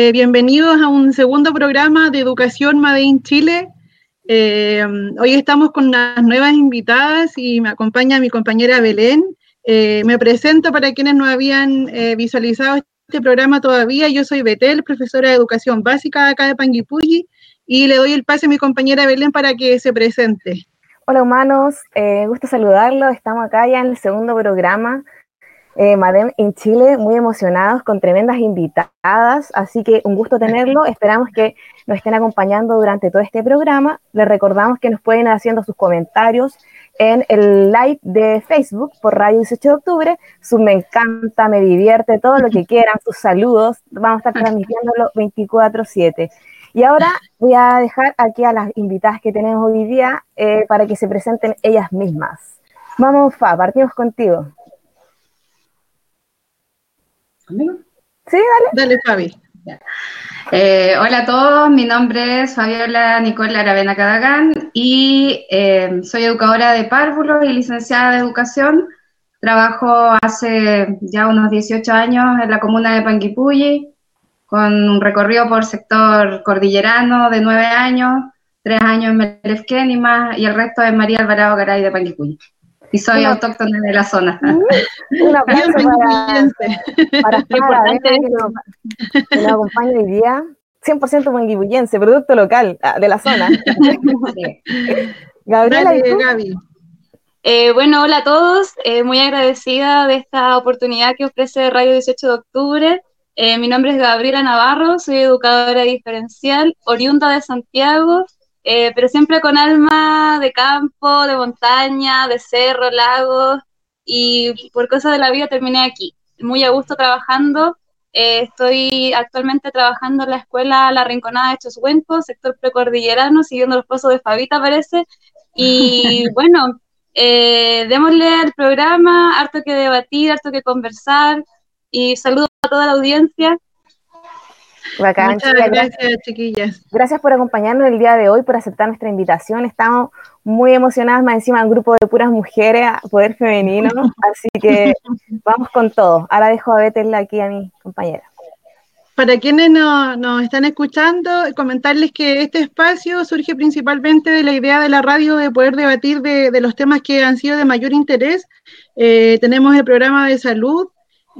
Eh, bienvenidos a un segundo programa de Educación Made in Chile. Eh, hoy estamos con unas nuevas invitadas y me acompaña mi compañera Belén. Eh, me presento para quienes no habían visualizado este programa todavía. Yo soy Betel, profesora de Educación Básica acá de Panguipulli, y le doy el pase a mi compañera Belén para que se presente. Hola humanos, gusto saludarlos. Estamos acá ya en el segundo programa eh, Madem en Chile, muy emocionados con tremendas invitadas, así que un gusto tenerlo. Esperamos que nos estén acompañando durante todo este programa. Les recordamos que nos pueden ir haciendo sus comentarios en el live de Facebook por Radio 18 de Octubre. Su me encanta, me divierte, todo lo que quieran, sus saludos. Vamos a estar transmitiéndolo 24-7. Y ahora voy a dejar aquí a las invitadas que tenemos hoy día eh, para que se presenten ellas mismas. Vamos, Fa, partimos contigo. Sí, dale. Dale, Fabi. Eh, hola a todos, mi nombre es Fabiola Nicola Aravena Cadagán y eh, soy educadora de párvulos y licenciada de educación. Trabajo hace ya unos 18 años en la comuna de Panguipulli, con un recorrido por sector cordillerano de 9 años, 3 años en Melefquén y más, y el resto en María Alvarado Garay de Panguipulli. Y soy autóctona de la zona. Un aplauso para, para Sara, que, nos, acompaña hoy día. 100% manguipullense, producto local ah, de la zona. Gabriela, Gaby. Eh, bueno, hola a todos. Eh, muy agradecida de esta oportunidad que ofrece Radio 18 de Octubre. Eh, mi nombre es Gabriela Navarro, soy educadora diferencial, oriunda de Santiago eh, pero siempre con alma de campo, de montaña, de cerro, lagos, y por cosas de la vida terminé aquí, muy a gusto trabajando. Eh, estoy actualmente trabajando en la escuela La Rinconada de Choshuenco, sector precordillerano, siguiendo los pasos de Fabita, parece. Y bueno, eh, démosle al programa, harto que debatir, harto que conversar, y saludo a toda la audiencia. Muchas gracias, chiquillas. Gracias por acompañarnos el día de hoy, por aceptar nuestra invitación. Estamos muy emocionadas, más encima un grupo de puras mujeres, poder femenino, así que vamos con todo. Ahora dejo a Betel aquí a mi compañera. Para quienes nos, están escuchando, comentarles que este espacio surge principalmente de la idea de la radio de poder debatir de, los temas que han sido de mayor interés. Eh, tenemos el programa de salud,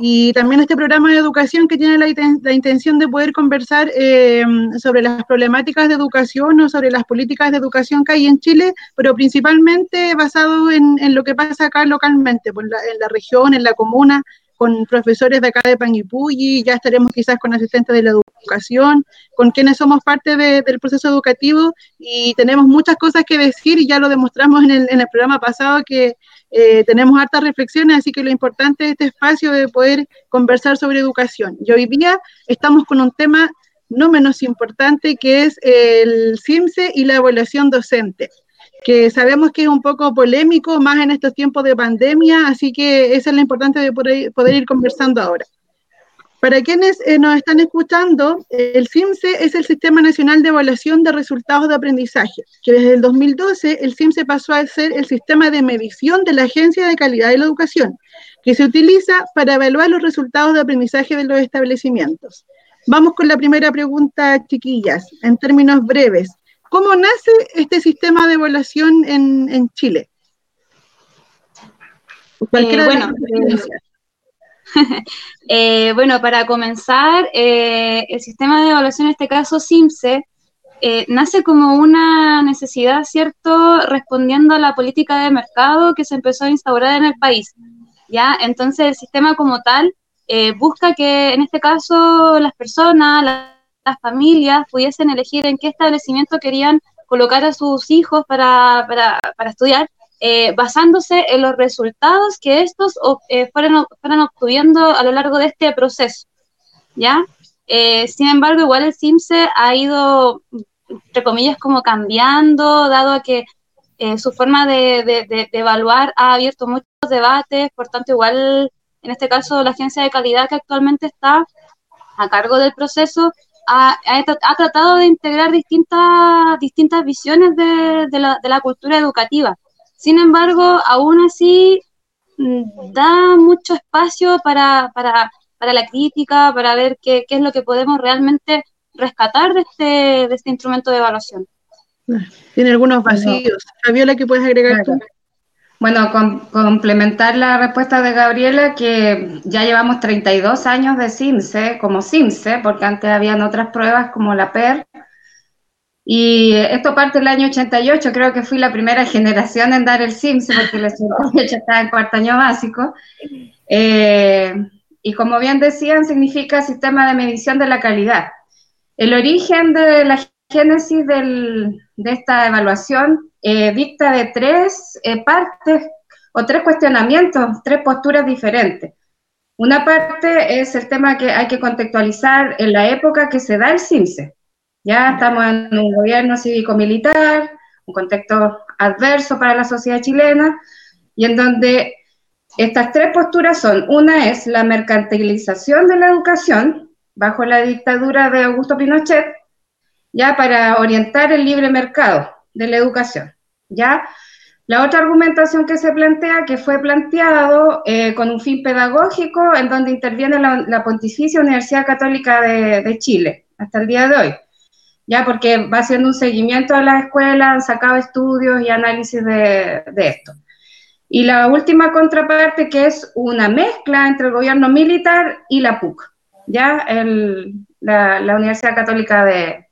y también este programa de educación que tiene la, intención de poder conversar eh, sobre las problemáticas de educación o sobre las políticas de educación que hay en Chile, pero principalmente basado en, lo que pasa acá localmente, pues, en la región, en la comuna, con profesores de acá de Panguipulli, ya estaremos quizás con asistentes de la educación, con quienes somos parte del proceso educativo y tenemos muchas cosas que decir y ya lo demostramos en el, en el programa pasado que eh, tenemos hartas reflexiones, así que lo importante de este espacio es poder conversar sobre educación. Y hoy día estamos con un tema no menos importante que es el CIMSE y la evaluación docente, que sabemos que es un poco polémico, más en estos tiempos de pandemia, así que eso es lo importante de poder ir conversando ahora. Para quienes eh, nos están escuchando, el CIMSE es el Sistema Nacional de Evaluación de Resultados de Aprendizaje, que desde el 2012 el CIMSE pasó a ser el sistema de medición de la Agencia de Calidad de la Educación, que se utiliza para evaluar los resultados de aprendizaje de los establecimientos. Vamos con la primera pregunta, chiquillas, en términos breves. ¿Cómo nace este sistema de evaluación en, Chile? Eh, bueno, Eh, bueno, para comenzar, eh, el sistema de evaluación, en este caso SIMSE, eh, nace como una necesidad, ¿cierto?, respondiendo a la política de mercado que se empezó a instaurar en el país. ¿ya? Entonces, el sistema como tal busca que, en este caso, las personas, las familias, pudiesen elegir en qué establecimiento querían colocar a sus hijos para, para, para estudiar eh, basándose en los resultados que estos eh, fueran, obteniendo a lo largo de este proceso. ¿ya? Eh, sin embargo, igual el CIMSE ha ido, entre comillas, como cambiando, dado a que su forma de, evaluar ha abierto muchos debates, por tanto, igual, en este caso, la agencia de calidad que actualmente está a cargo del proceso ha, tratado de integrar distintas, distintas visiones de, la, de la cultura educativa. Sin embargo, aún así mm, da mucho espacio para, para la crítica, para ver qué, qué es lo que podemos realmente rescatar de este, de este instrumento de evaluación. Tiene algunos vacíos. Fabiola, ¿qué puedes agregar tú? Bueno, complementar la respuesta de Gabriela, que ya llevamos 32 años de CIMSE, como CIMSE, porque antes habían otras pruebas como la PER. Y esto parte del año 88, creo que fui la primera generación en dar el CIMSE, porque el 88 estaba en cuarto año básico. Eh, y como bien decían, significa sistema de medición de la calidad. El origen de la génesis de esta evaluación eh, dicta de tres eh, partes o tres cuestionamientos, tres posturas diferentes. Una parte es el tema que hay que contextualizar en la época que se da el CIMSE. Ya estamos en un gobierno cívico-militar, un contexto adverso para la sociedad chilena, y en donde estas tres posturas son, una es la mercantilización de la educación, bajo la dictadura de Augusto Pinochet, ya para orientar el libre mercado de la educación, ya. La otra argumentación que se plantea, que fue planteado eh, con un fin pedagógico, en donde interviene la, Pontificia Universidad Católica de, Chile, hasta el día de hoy, ya porque va haciendo un seguimiento a las escuelas, han sacado estudios y análisis de, de esto. Y la última contraparte, que es una mezcla entre el gobierno militar y la PUC ya la, Universidad Católica de,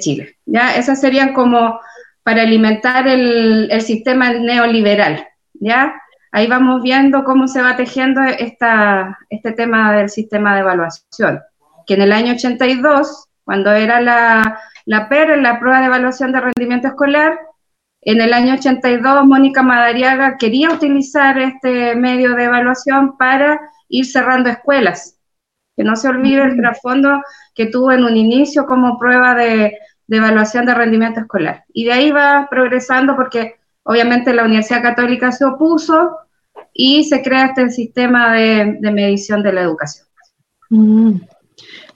Chile. Ya esas serían como para alimentar el, sistema neoliberal. Ya ahí vamos viendo cómo se va tejiendo esta, este tema del sistema de evaluación, que en el año 82, cuando era la, la PER, la prueba de evaluación de rendimiento escolar, en el año 82 Mónica Madariaga quería utilizar este medio de evaluación para ir cerrando escuelas que no se olvide el trasfondo que tuvo en un inicio como prueba de, evaluación de rendimiento escolar. Y de ahí va progresando porque obviamente la Universidad Católica se opuso y se crea este sistema de, medición de la educación. Mm,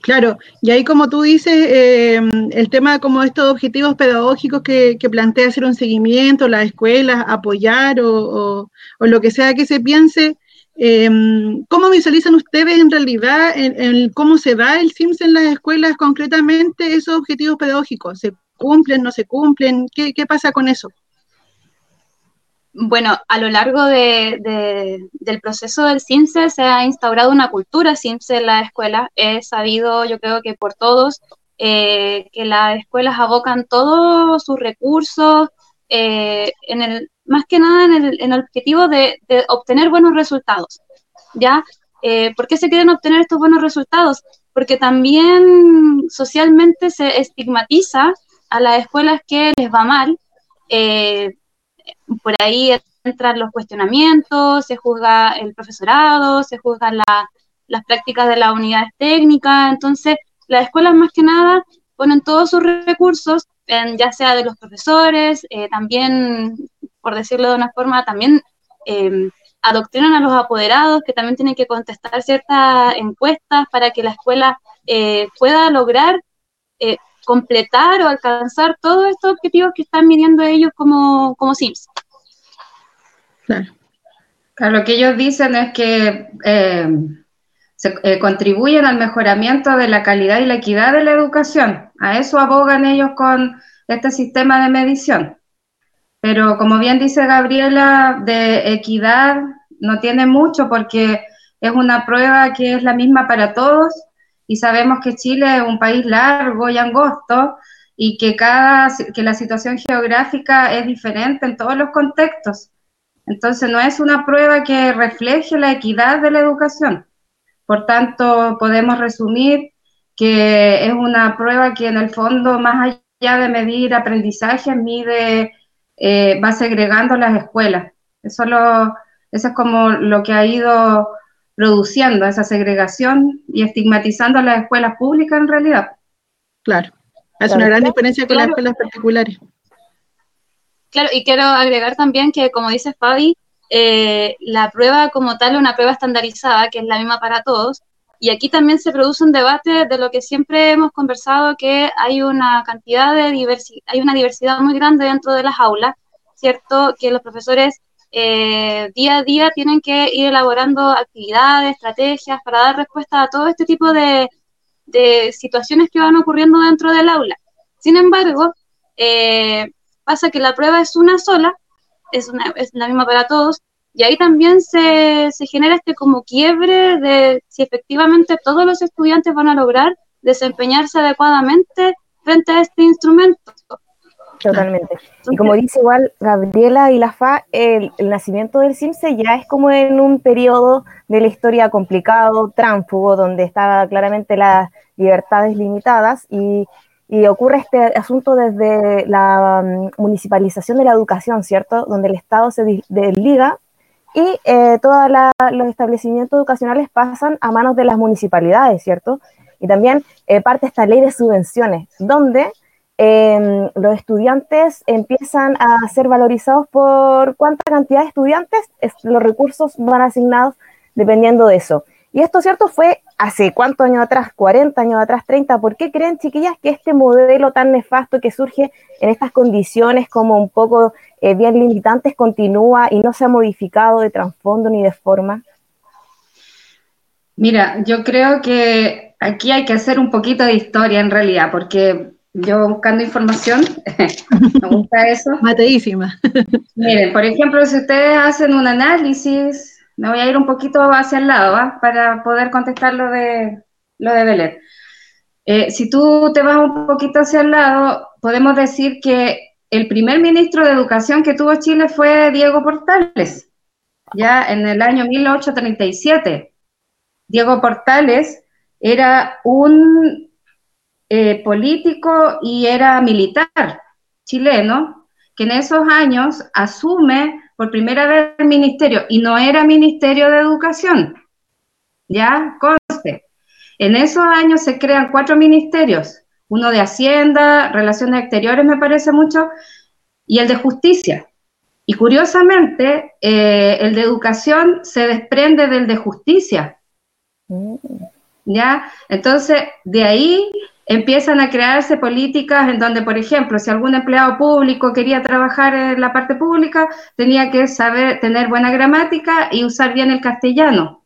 claro, y ahí como tú dices, eh, el tema como estos objetivos pedagógicos que, plantea hacer un seguimiento, las escuelas, apoyar o, o, lo que sea que se piense, Em, ¿Cómo visualizan ustedes en realidad en, cómo se da el CIMS en las escuelas concretamente esos objetivos pedagógicos? ¿Se cumplen, no se cumplen? ¿Qué, pasa con eso? Bueno, a lo largo del proceso del CIMSE se ha instaurado una cultura CIMSE en la escuela. Es sabido, yo creo que por todos, eh, que las escuelas abocan todos sus recursos eh, en el, más que nada en el, objetivo de, obtener buenos resultados, ¿ya? Eh, ¿Por qué se quieren obtener estos buenos resultados? Porque también socialmente se estigmatiza a las escuelas que les va mal. Por ahí entran los cuestionamientos, se juzga el profesorado, se juzgan las prácticas de las unidades técnicas. Entonces, las escuelas más que nada ponen todos sus recursos, ya sea de los profesores, eh, también por decirlo de una forma, también eh, adoctrinan a los apoderados que también tienen que contestar ciertas encuestas para que la escuela eh, pueda lograr eh, completar o alcanzar todos estos objetivos que están midiendo ellos como, como SIMS. Claro. lo que ellos dicen es que se, contribuyen al mejoramiento de la calidad y la equidad de la educación. A eso abogan ellos con este sistema de medición. Pero como bien dice Gabriela, de equidad no tiene mucho porque es una prueba que es la misma para todos y sabemos que Chile es un país largo y angosto y que, cada, que la situación geográfica es diferente en todos los contextos. Entonces no es una prueba que refleje la equidad de la educación. Por tanto, podemos resumir que es una prueba que en el fondo, más allá de medir aprendizaje, mide eh, va segregando las escuelas. Eso, lo, eso es como lo que ha ido produciendo esa segregación y estigmatizando a las escuelas públicas en realidad. Claro, es una gran diferencia con las escuelas particulares. Claro, y quiero agregar también que, como dice Fabi, eh, la prueba como tal es una prueba estandarizada, que es la misma para todos, y aquí también se produce un debate de lo que siempre hemos conversado, que hay una cantidad de diversidad, hay una diversidad muy grande dentro de las aulas, ¿cierto? Que los profesores eh, día a día tienen que ir elaborando actividades, estrategias para dar respuesta a todo este tipo de, situaciones que van ocurriendo dentro del aula. Sin embargo, eh, pasa que la prueba es una sola, es, una, es la misma para todos, y ahí también se, se genera este como quiebre de si efectivamente todos los estudiantes van a lograr desempeñarse adecuadamente frente a este instrumento. Totalmente. Y como dice igual Gabriela y la FA, el, nacimiento del CIMSE ya es como en un periodo de la historia complicado, tránfugo, donde estaban claramente las libertades limitadas y, ocurre este asunto desde la mm, municipalización de la educación, ¿cierto? Donde el Estado se desliga y eh, todos los establecimientos educacionales pasan a manos de las municipalidades, ¿cierto? Y también eh, parte esta ley de subvenciones, donde Em, los estudiantes empiezan a ser valorizados por cuánta cantidad de estudiantes, los recursos van asignados dependiendo de eso. Y esto, ¿cierto? Fue hace cuántos años atrás, 40 años atrás, 30. ¿Por qué creen, chiquillas, que este modelo tan nefasto que surge en estas condiciones como un poco eh, bien limitantes continúa y no se ha modificado de trasfondo ni de forma? Mira, yo creo que aquí hay que hacer un poquito de historia en realidad, porque yo buscando información, me gusta eso. Mateísima. Miren, por ejemplo, si ustedes hacen un análisis, me voy a ir un poquito hacia el lado ¿va? para poder contestar lo de, lo de Belén. Eh, si tú te vas un poquito hacia el lado, podemos decir que el primer ministro de Educación que tuvo Chile fue Diego Portales, ya en el año 1837. Diego Portales era un eh, político y era militar chileno, que en esos años asume por primera vez el ministerio y no era ministerio de educación. Ya, conste. En esos años se crean cuatro ministerios, uno de Hacienda, Relaciones Exteriores me parece mucho, y el de Justicia. Y curiosamente, eh, el de Educación se desprende del de Justicia. Mm. ¿Ya? Entonces, de ahí empiezan a crearse políticas en donde, por ejemplo, si algún empleado público quería trabajar en la parte pública, tenía que saber tener buena gramática y usar bien el castellano.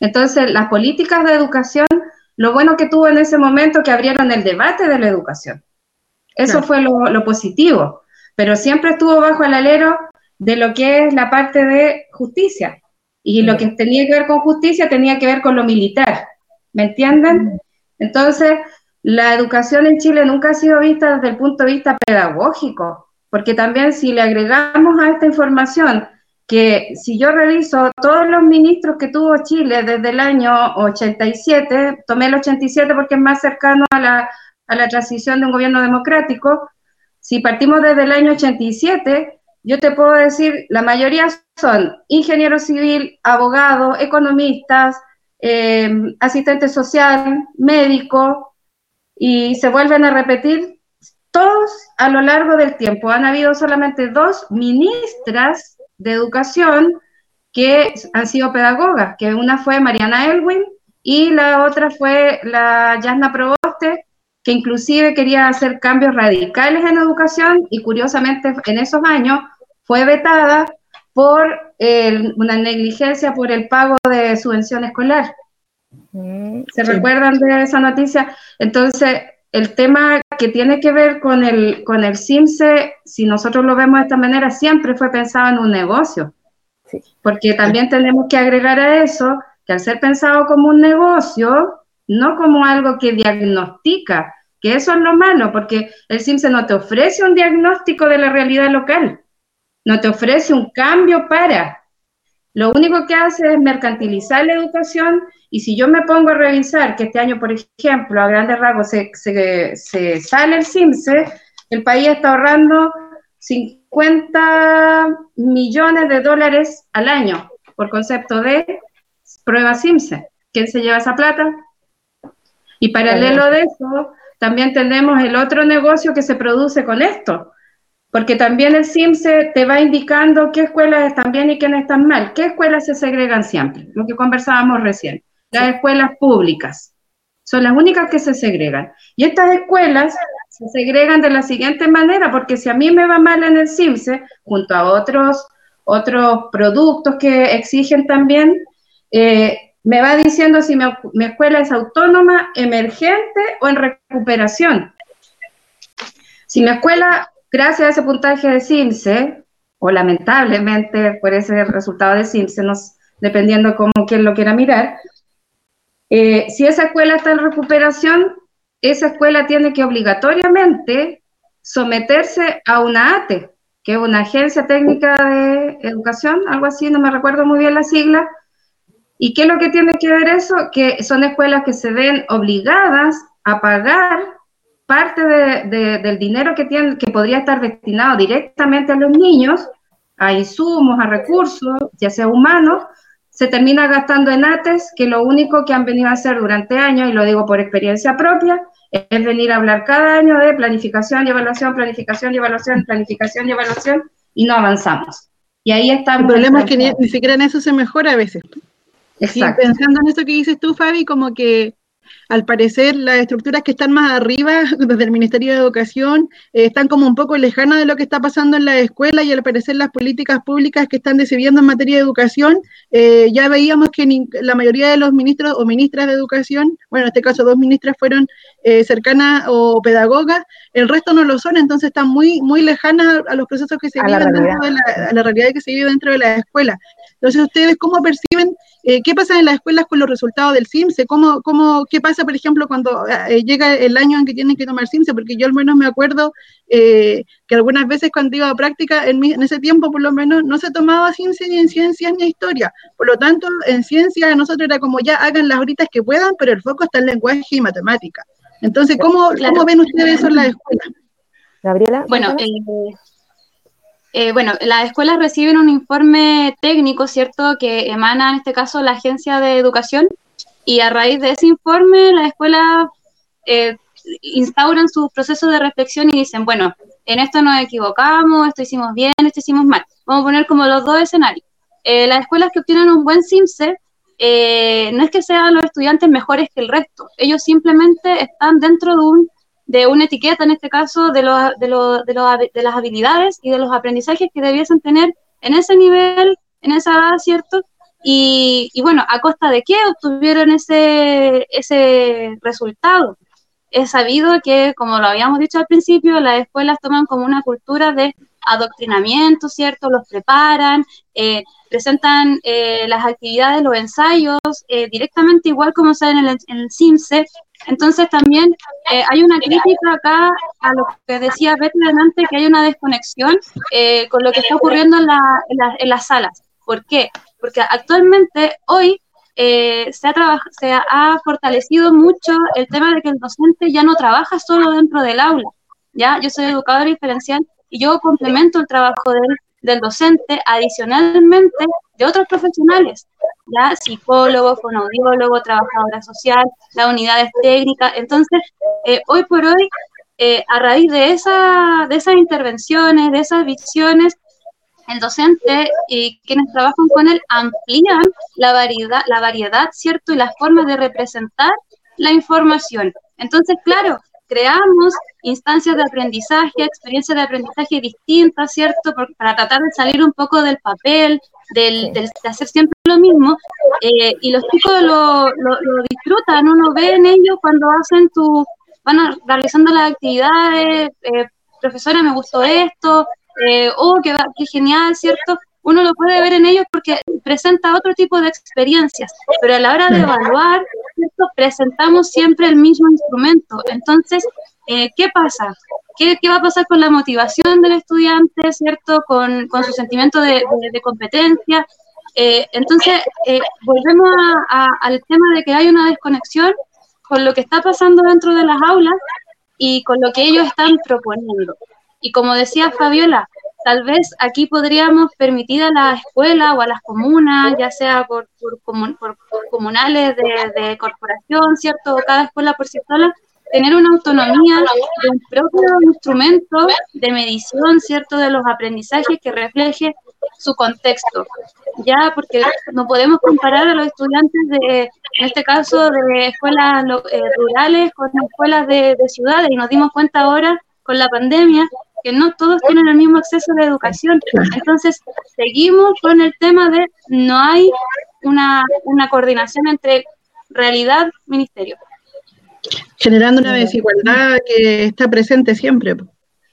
Entonces, las políticas de educación, lo bueno que tuvo en ese momento que abrieron el debate de la educación. Eso fue lo, positivo, pero siempre estuvo bajo el alero de lo que es la parte de justicia. Y lo que tenía que ver con justicia tenía que ver con lo militar. ¿Me entienden? Entonces, la educación en Chile nunca ha sido vista desde el punto de vista pedagógico, porque también si le agregamos a esta información que si yo reviso todos los ministros que tuvo Chile desde el año 87, tomé el 87 porque es más cercano a la, a la transición de un gobierno democrático, si partimos desde el año 87, yo te puedo decir, la mayoría son ingenieros civil, abogados, economistas, eh, asistente social, médico, y se vuelven a repetir todos a lo largo del tiempo. Han habido solamente dos ministras de educación que han sido pedagogas, que una fue Mariana Elwin y la otra fue la Yasna Proboste, que inclusive quería hacer cambios radicales en educación y curiosamente en esos años fue vetada por una negligencia por el pago de subvención escolar. Mm, ¿Se recuerdan de esa noticia? Entonces, el tema que tiene que ver con el, con el CIMSE, si nosotros lo vemos de esta manera, siempre fue pensado en un negocio. Porque también tenemos que agregar a eso que al ser pensado como un negocio, no como algo que diagnostica, que eso es lo malo, porque el CIMSE no te ofrece un diagnóstico de la realidad local, no te ofrece un cambio para. Lo único que hace es mercantilizar la educación y si yo me pongo a revisar que este año, por ejemplo, a grandes rasgos se, sale el CIMSE, el país está ahorrando 50 millones de dólares al año por concepto de prueba CIMSE. ¿Quién se lleva esa plata? Y paralelo de eso, también tenemos el otro negocio que se produce con esto, porque también el CIMSE te va indicando qué escuelas están bien y quiénes están mal, qué escuelas se segregan siempre, lo que conversábamos recién las escuelas públicas. Son las únicas que se segregan. Y estas escuelas se segregan de la siguiente manera, porque si a mí me va mal en el CIMSE, junto a otros, otros productos que exigen también, eh, me va diciendo si mi, escuela es autónoma, emergente o en recuperación. Si mi escuela, gracias a ese puntaje de CIMSE, o lamentablemente por ese resultado de CIMSE, nos, dependiendo cómo quien lo quiera mirar, eh, si esa escuela está en recuperación, esa escuela tiene que obligatoriamente someterse a una ATE, que es una agencia técnica de educación, algo así, no me recuerdo muy bien la sigla. ¿Y qué es lo que tiene que ver eso? Que son escuelas que se ven obligadas a pagar parte del dinero que, tienen, que podría estar destinado directamente a los niños, a insumos, a recursos, ya sea humanos, se termina gastando en ATES, que lo único que han venido a hacer durante años, y lo digo por experiencia propia, es venir a hablar cada año de planificación y evaluación, planificación y evaluación, planificación y evaluación, y no avanzamos. Y ahí está. El problema es que ni, siquiera en eso se mejora a veces. Exacto. Y pensando en eso que dices tú, Fabi, como que al parecer las estructuras que están más arriba, desde el Ministerio de Educación, eh, están como un poco lejanas de lo que está pasando en la escuela y al parecer las políticas públicas que están decidiendo en materia de educación, eh, ya veíamos que la mayoría de los ministros o ministras de educación, bueno, en este caso dos ministras fueron eh, cercanas o pedagogas, el resto no lo son, entonces están muy, muy lejanas a los procesos que se viven dentro de la, a la realidad que se vive dentro de la escuela. Entonces, ¿ustedes cómo perciben eh, qué pasa en las escuelas con los resultados del CIMSE? ¿Cómo, cómo, ¿Qué pasa, por ejemplo, cuando eh, llega el año en que tienen que tomar CIMSE? Porque yo al menos me acuerdo eh, que algunas veces cuando iba a práctica, en, en, ese tiempo por lo menos, no se tomaba CIMSE ni en ciencias ni en historia. Por lo tanto, en ciencia nosotros era como ya hagan las horitas que puedan, pero el foco está en lenguaje y matemática. Entonces, ¿cómo, ¿cómo ven ustedes eso en las escuelas? Gabriela. Bueno, eh, eh, bueno, las escuelas reciben un informe técnico, ¿cierto?, que emana en este caso la Agencia de Educación y a raíz de ese informe las escuelas eh, instauran sus procesos de reflexión y dicen, bueno, en esto nos equivocamos, esto hicimos bien, esto hicimos mal. Vamos a poner como los dos escenarios. Eh, las escuelas que obtienen un buen CIMSE no es que sean los estudiantes mejores que el resto, ellos simplemente están dentro de un de una etiqueta, en este caso, de, los, de, los, de, las habilidades y de los aprendizajes que debiesen tener en ese nivel, en esa edad, ¿cierto? Y, y, bueno, ¿a costa de qué obtuvieron ese, ese resultado? Es sabido que, como lo habíamos dicho al principio, las escuelas toman como una cultura de adoctrinamiento, ¿cierto? Los preparan, eh, presentan eh, las actividades, los ensayos, eh, directamente igual como se en el, en el CIMSE, entonces también eh, hay una crítica acá a lo que decía Betty delante, que hay una desconexión eh, con lo que está ocurriendo en, en, las salas. ¿Por qué? Porque actualmente hoy eh, se, ha se ha fortalecido mucho el tema de que el docente ya no trabaja solo dentro del aula. ¿ya? Yo soy educadora diferencial y yo complemento el trabajo del, del docente adicionalmente de otros profesionales ya psicólogo, fonoaudiólogo, trabajadora social, las unidades técnicas. Entonces, eh, hoy por hoy, eh, a raíz de, esa, de esas intervenciones, de esas visiones, el docente y quienes trabajan con él amplían la variedad, la variedad, ¿cierto? Y las formas de representar la información. Entonces, claro, creamos instancias de aprendizaje, experiencias de aprendizaje distintas, ¿cierto? para tratar de salir un poco del papel, del, de hacer siempre lo mismo, eh, y los chicos lo, lo, disfrutan, uno ve en ellos cuando hacen tu, van realizando las actividades, eh, profesora, me gustó esto, eh, oh, qué, qué genial, ¿cierto? Uno lo puede ver en ellos porque presenta otro tipo de experiencias, pero a la hora de evaluar, ¿cierto? presentamos siempre el mismo instrumento. Entonces, eh, ¿qué pasa? ¿Qué, va a pasar con la motivación del estudiante, ¿cierto? Con, su sentimiento de, competencia. Eh, entonces, eh, volvemos al tema de que hay una desconexión con lo que está pasando dentro de las aulas y con lo que ellos están proponiendo. Y como decía Fabiola, tal vez aquí podríamos permitir a la escuela o a las comunas, ya sea por, por, comunales de, de, corporación, ¿cierto? Cada escuela por sí sola, tener una autonomía de un propio instrumento de medición, ¿cierto?, de los aprendizajes que refleje su contexto. Ya, porque no podemos comparar a los estudiantes de, en este caso, de escuelas eh, rurales con escuelas de, ciudades, y nos dimos cuenta ahora con la pandemia que no todos tienen el mismo acceso a la educación. Entonces, seguimos con el tema de no hay una, una coordinación entre realidad ministerio. Generando una desigualdad que está presente siempre.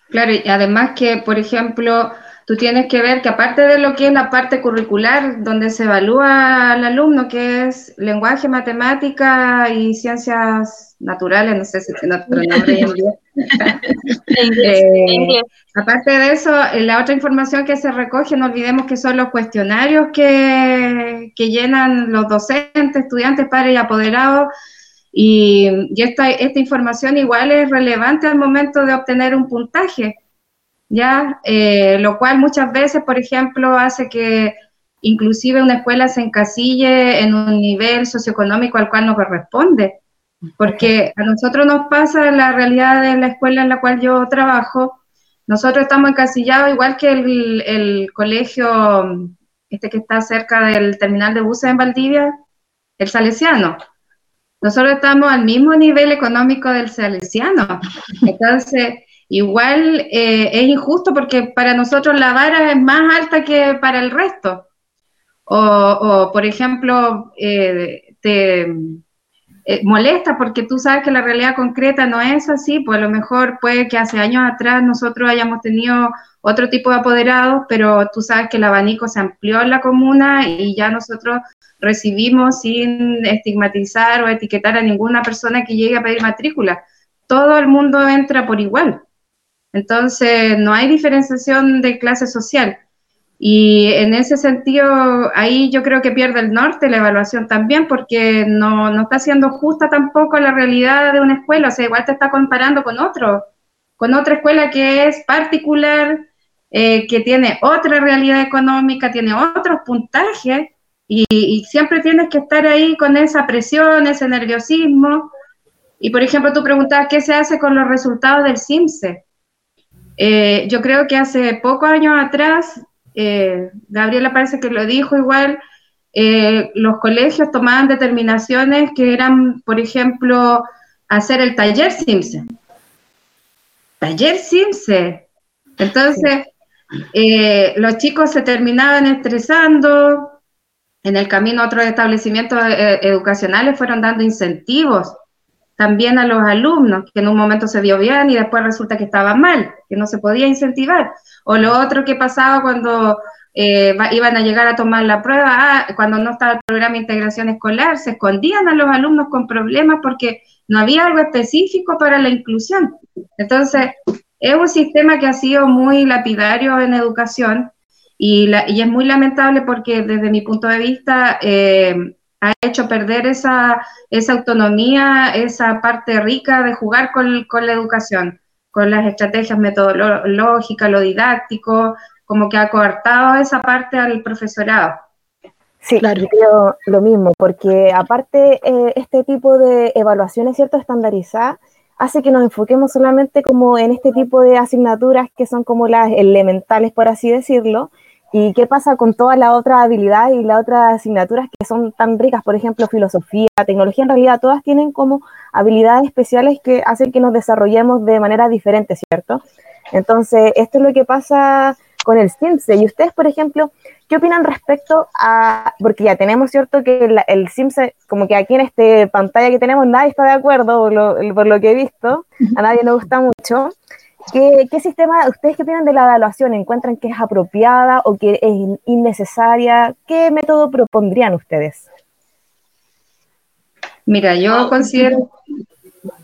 Claro, y además que, por ejemplo, tú tienes que ver que aparte de lo que es la parte curricular, donde se evalúa al alumno, que es lenguaje, matemática y ciencias naturales, no sé si tiene otro nombre en inglés. Aparte de eso, eh, la otra información que se recoge, no olvidemos que son los cuestionarios que, que llenan los docentes, estudiantes, padres y apoderados. Y, y esta, esta información igual es relevante al momento de obtener un puntaje ¿ya? Eh, lo cual muchas veces, por ejemplo, hace que inclusive una escuela se encasille en un nivel socioeconómico al cual no corresponde, porque a nosotros nos pasa la realidad de la escuela en la cual yo trabajo, nosotros estamos encasillados igual que el, el colegio, este que está cerca del terminal de buses en Valdivia, el Salesiano. Nosotros estamos al mismo nivel económico del Salesiano. Entonces, igual eh, es injusto porque para nosotros la vara es más alta que para el resto. O, por ejemplo, eh, te eh, molesta porque tú sabes que la realidad concreta no es así, pues a lo mejor puede que hace años atrás nosotros hayamos tenido otro tipo de apoderados, pero tú sabes que el abanico se amplió en la comuna y ya nosotros recibimos sin estigmatizar o etiquetar a ninguna persona que llegue a pedir matrícula. Todo el mundo entra por igual. Entonces, no hay diferenciación de clase social. Y en ese sentido, ahí yo creo que pierde el norte la evaluación también, porque no, no está siendo justa tampoco la realidad de una escuela. O sea, igual te está comparando con otro, con otra escuela que es particular, eh, que tiene otra realidad económica, tiene otros puntajes, y, y, siempre tienes que estar ahí con esa presión, ese nerviosismo. Y por ejemplo, tú preguntabas qué se hace con los resultados del CIMSE. Eh, yo creo que hace pocos años atrás, eh, Gabriela parece que lo dijo igual, eh, los colegios tomaban determinaciones que eran, por ejemplo, hacer el taller Simse. Taller Simse. Entonces, los chicos se terminaban estresando, en el camino otros establecimientos educacionales fueron dando incentivos también a los alumnos, que en un momento se vio bien y después resulta que estaba mal, que no se podía incentivar. O lo otro que pasaba cuando eh, iban a llegar a tomar la prueba, ah, cuando no estaba el programa de integración escolar, se escondían a los alumnos con problemas porque no había algo específico para la inclusión. Entonces, es un sistema que ha sido muy lapidario en educación y, y es muy lamentable porque desde mi punto de vista eh, ha hecho perder esa, esa autonomía, esa parte rica de jugar con, la educación, con las estrategias metodológicas, lo didáctico, como que ha coartado esa parte al profesorado. Sí, claro. creo lo mismo, porque aparte eh, este tipo de evaluaciones, ¿cierto?, estandarizadas, hace que nos enfoquemos solamente como en este tipo de asignaturas que son como las elementales, por así decirlo, ¿Y qué pasa con toda la otra habilidad y las otras asignaturas que son tan ricas? Por ejemplo, filosofía, tecnología, en realidad todas tienen como habilidades especiales que hacen que nos desarrollemos de manera diferente, ¿cierto? Entonces, esto es lo que pasa con el CIMSE. Y ustedes, por ejemplo, ¿qué opinan respecto a, porque ya tenemos, ¿cierto? Que el, el como que aquí en esta pantalla que tenemos, nadie está de acuerdo por por lo que he visto, a nadie le gusta mucho. ¿Qué, sistema, ustedes qué opinan de la evaluación? ¿Encuentran que es apropiada o que es innecesaria? ¿Qué método propondrían ustedes? Mira, yo considero.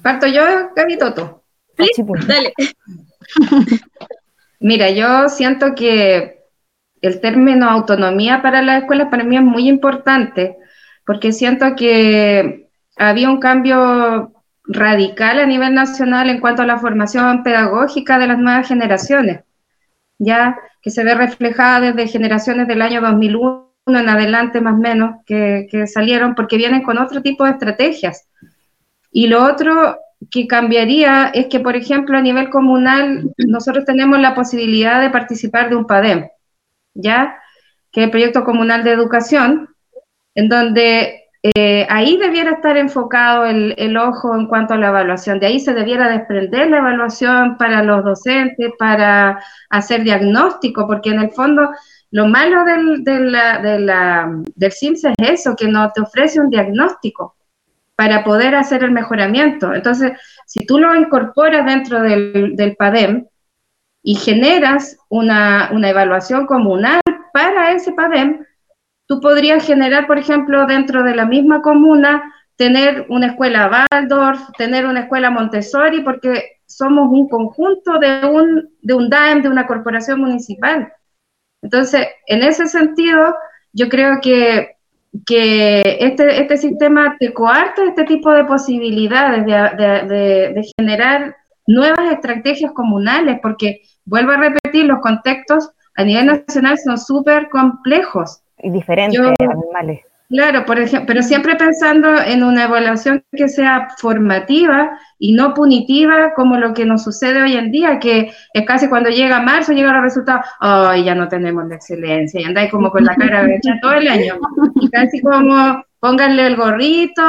Parto yo, Gaby Toto. ¿Sí? Pues. Dale. Mira, yo siento que el término autonomía para las escuelas para mí es muy importante, porque siento que había un cambio radical a nivel nacional en cuanto a la formación pedagógica de las nuevas generaciones, ya que se ve reflejada desde generaciones del año 2001 en adelante más o menos que, salieron porque vienen con otro tipo de estrategias. Y lo otro que cambiaría es que, por ejemplo, a nivel comunal, nosotros tenemos la posibilidad de participar de un PADEM, ¿ya? Que el Proyecto Comunal de Educación, en donde eh, ahí debiera estar enfocado el, ojo en cuanto a la evaluación. De ahí se debiera desprender la evaluación para los docentes, para hacer diagnóstico, porque en el fondo lo malo del, del CIMS es eso, que no te ofrece un diagnóstico para poder hacer el mejoramiento. Entonces, si tú lo incorporas dentro del, del PADEM y generas una, una evaluación comunal para ese PADEM, Tú podrías generar, por ejemplo, dentro de la misma comuna, tener una escuela Waldorf, tener una escuela Montessori, porque somos un conjunto de un, de un DAEM, de una corporación municipal. Entonces, en ese sentido, yo creo que, que este, este sistema te coarta este tipo de posibilidades de, de generar nuevas estrategias comunales, porque, vuelvo a repetir, los contextos a nivel nacional son súper complejos diferentes animales. Claro, por ejemplo, pero siempre pensando en una evaluación que sea formativa y no punitiva, como lo que nos sucede hoy en día, que es casi cuando llega marzo, llega el resultado, ay, ya no tenemos la excelencia, y andáis como con la cara hecha todo el año. Y casi como pónganle el gorrito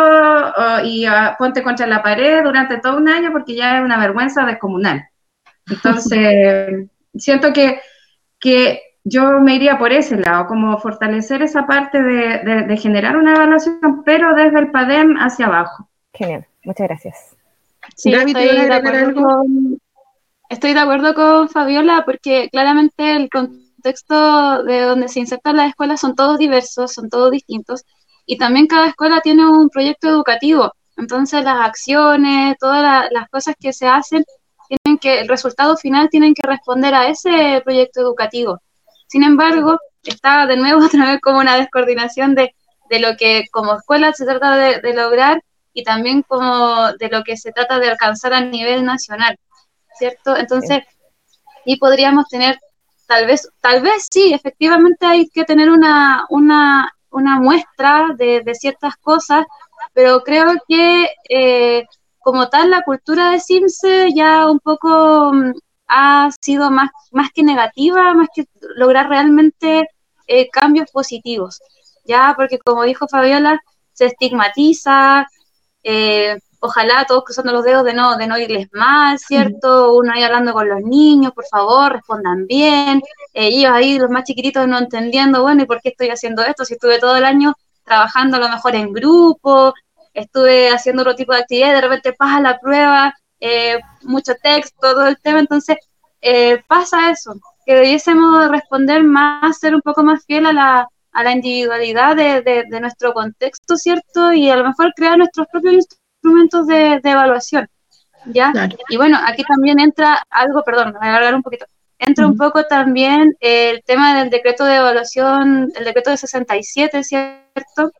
y ah, ponte contra la pared durante todo un año porque ya es una vergüenza descomunal. Entonces, siento que, que yo me iría por ese lado, como fortalecer esa parte de, generar una evaluación, pero desde el PADEM hacia abajo. Genial, muchas gracias. Sí, estoy, de acuerdo con, estoy de acuerdo con Fabiola porque claramente el contexto de donde se insertan las escuelas son todos diversos, son todos distintos y también cada escuela tiene un proyecto educativo. Entonces las acciones, todas las cosas que se hacen, tienen que, el resultado final tienen que responder a ese proyecto educativo. Sin embargo, está de nuevo otra vez como una descoordinación de, lo que como escuela se trata de, lograr y también como de lo que se trata de alcanzar a nivel nacional, ¿cierto? Entonces, y podríamos tener, tal vez, tal vez sí, efectivamente hay que tener una, una, una muestra de, ciertas cosas, pero creo que eh, como tal la cultura de Simse ya un poco mm, ha sido más, más que negativa, más que lograr realmente eh, cambios positivos, ¿ya? Porque como dijo Fabiola, se estigmatiza, eh, ojalá todos cruzando los dedos de no, de no irles mal, ¿cierto? Uno ahí hablando con los niños, por favor, respondan bien, eh, ellos ahí, los más chiquititos, no entendiendo, bueno, ¿y por qué estoy haciendo esto? Si estuve todo el año trabajando a lo mejor en grupo, estuve haciendo otro tipo de actividades, de repente pasa la prueba eh, mucho texto, todo el tema, entonces eh, pasa eso, que debiésemos responder más, ser un poco más fiel a la, a la individualidad de, de, nuestro contexto, ¿cierto? Y a lo mejor crear nuestros propios instrumentos de, de evaluación, ¿ya? Y bueno, aquí también entra algo, perdón, voy a alargar un poquito, entra un poco también el tema del decreto de evaluación, el decreto de 67, ¿cierto?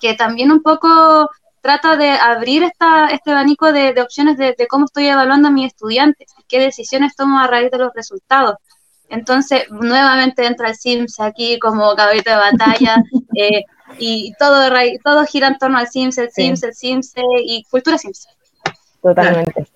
Que también un poco trata de abrir esta, este abanico de, opciones de, cómo estoy evaluando a mis estudiantes, qué decisiones tomo a raíz de los resultados. Entonces, nuevamente entra el Sims aquí como caballito de batalla eh, y todo, todo gira en torno al Sims, el Sims, el Sims y cultura Sims. Totalmente.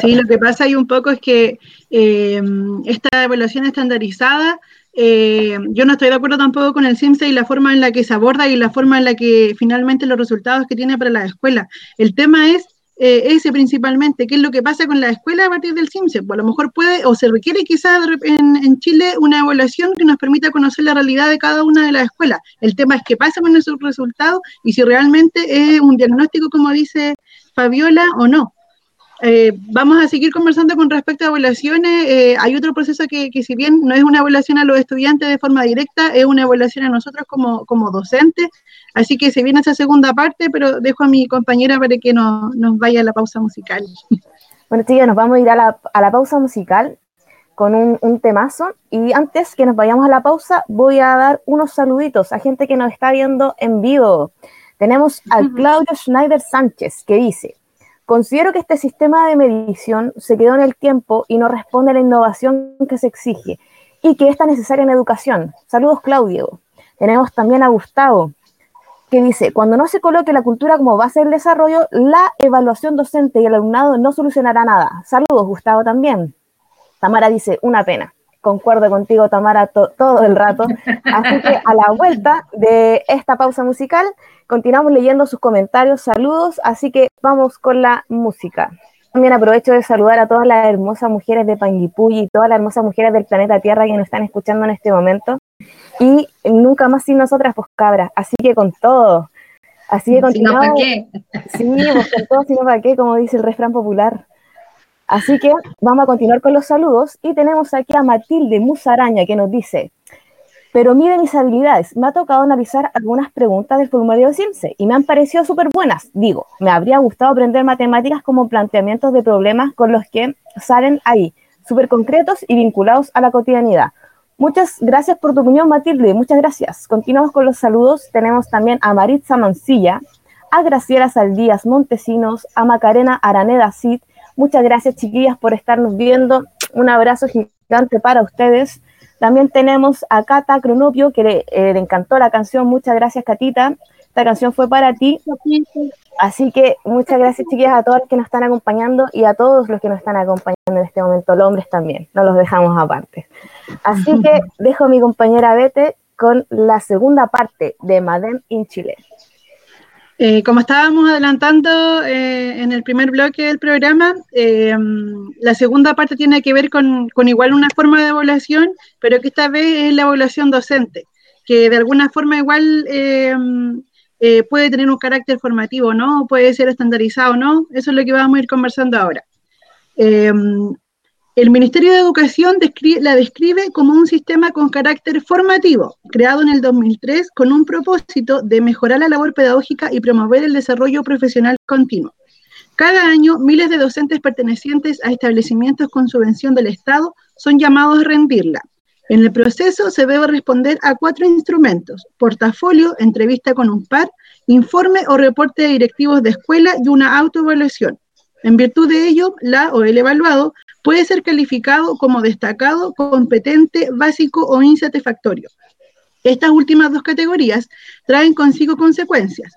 Sí, lo que pasa ahí un poco es que eh, esta evaluación estandarizada eh, yo no estoy de acuerdo tampoco con el CIMSE y la forma en la que se aborda y la forma en la que finalmente los resultados que tiene para la escuela. El tema es eh, ese principalmente, qué es lo que pasa con la escuela a partir del CIMSE. Pues a lo mejor puede o se requiere quizás en, en, Chile una evaluación que nos permita conocer la realidad de cada una de las escuelas. El tema es qué pasa con esos resultados y si realmente es un diagnóstico, como dice Fabiola, o no. Eh, vamos a seguir conversando con respecto a evaluaciones. Eh, hay otro proceso que, si bien no es una evaluación a los estudiantes de forma directa, es una evaluación a nosotros como, como docentes. Así que se viene esa segunda parte, pero dejo a mi compañera para que nos vaya a la pausa musical. Bueno, chicas, nos vamos a ir a la, a la pausa musical con un, un, temazo. Y antes que nos vayamos a la pausa, voy a dar unos saluditos a gente que nos está viendo en vivo. Tenemos al Claudio Schneider Sánchez, que dice, Considero que este sistema de medición se quedó en el tiempo y no responde a la innovación que se exige y que está necesaria en educación. Saludos, Claudio. Tenemos también a Gustavo, que dice, cuando no se coloque la cultura como base del desarrollo, la evaluación docente y el alumnado no solucionará nada. Saludos, Gustavo, también. Tamara dice, una pena. Concuerdo contigo, Tamara, todo el rato. Así que a la vuelta de esta pausa musical, continuamos leyendo sus comentarios, saludos, así que vamos con la música. También aprovecho de saludar a todas las hermosas mujeres de Panguipulli y todas las hermosas mujeres del planeta Tierra que nos están escuchando en este momento. Y nunca más sin nosotras, pues cabras. Así que con todo. Así que continuamos. ¿para qué? Sí, pues con todo, sino para qué, como dice el refrán popular. Así que vamos a continuar con los saludos y tenemos aquí a Matilde Musaraña que nos dice, pero mire mis habilidades, me ha tocado analizar algunas preguntas del formulario de CIMSE y me han parecido súper buenas. Digo, me habría gustado aprender matemáticas como planteamientos de problemas con los que salen ahí, súper concretos y vinculados a la cotidianidad. Muchas gracias por tu opinión, Matilde. Muchas gracias. Continuamos con los saludos. Tenemos también a Maritza Mancilla, a Graciela Saldías Montesinos, a Macarena Araneda Cid. Muchas gracias, chiquillas, por estarnos viendo. Un abrazo gigante para ustedes. También tenemos a Cata Cronopio, que le, eh, le, encantó la canción. Muchas gracias, Catita. Esta canción fue para ti. Así que muchas gracias, chiquillas, a todos los que nos están acompañando y a todos los que nos están acompañando en este momento, los hombres también. No los dejamos aparte. Así que dejo a mi compañera Bete con la segunda parte de Madem in Chile. Eh, como estábamos adelantando eh, en el primer bloque del programa, eh, la segunda parte tiene que ver con, igual una forma de evaluación, pero que esta vez es la evaluación docente, que de alguna forma igual puede tener un carácter formativo, ¿no? Puede ser estandarizado, ¿no? Eso es lo que vamos a ir conversando ahora. El Ministerio de Educación la describe como un sistema con carácter formativo, creado en el 2003 con un propósito de mejorar la labor pedagógica y promover el desarrollo profesional continuo. Cada año, miles de docentes pertenecientes a establecimientos con subvención del Estado son llamados a rendirla. En el proceso se debe responder a cuatro instrumentos, portafolio, entrevista con un par, informe o reporte de directivos de escuela y una autoevaluación. En virtud de ello, la o el evaluado puede ser calificado como destacado, competente, básico o insatisfactorio. Estas últimas dos categorías traen consigo consecuencias.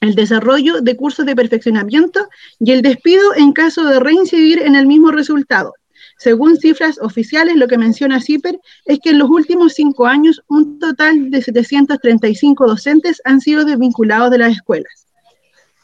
El desarrollo de cursos de perfeccionamiento y el despido en caso de reincidir en el mismo resultado. Según cifras oficiales, lo que menciona CIPER es que en los últimos cinco años un total de 735 docentes han sido desvinculados de las escuelas.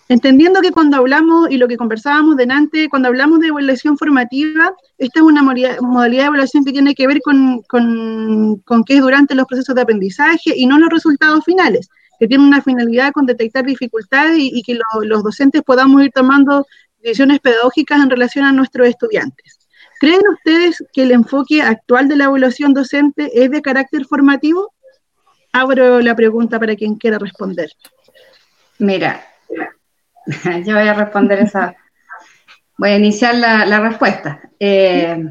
Entendiendo que cuando hablamos, y lo que conversábamos delante, cuando hablamos de evaluación formativa, esta es una modalidad de evaluación que tiene que ver con, con, qué es durante los procesos de aprendizaje y no los resultados finales, que tiene una finalidad con detectar dificultades y, que los docentes podamos ir tomando decisiones pedagógicas en relación a nuestros estudiantes. ¿Creen ustedes que el enfoque actual de la evaluación docente es de carácter formativo? Abro la pregunta para quien quiera responder. Mira, Yo voy a responder esa. Voy a iniciar la, respuesta. Eh,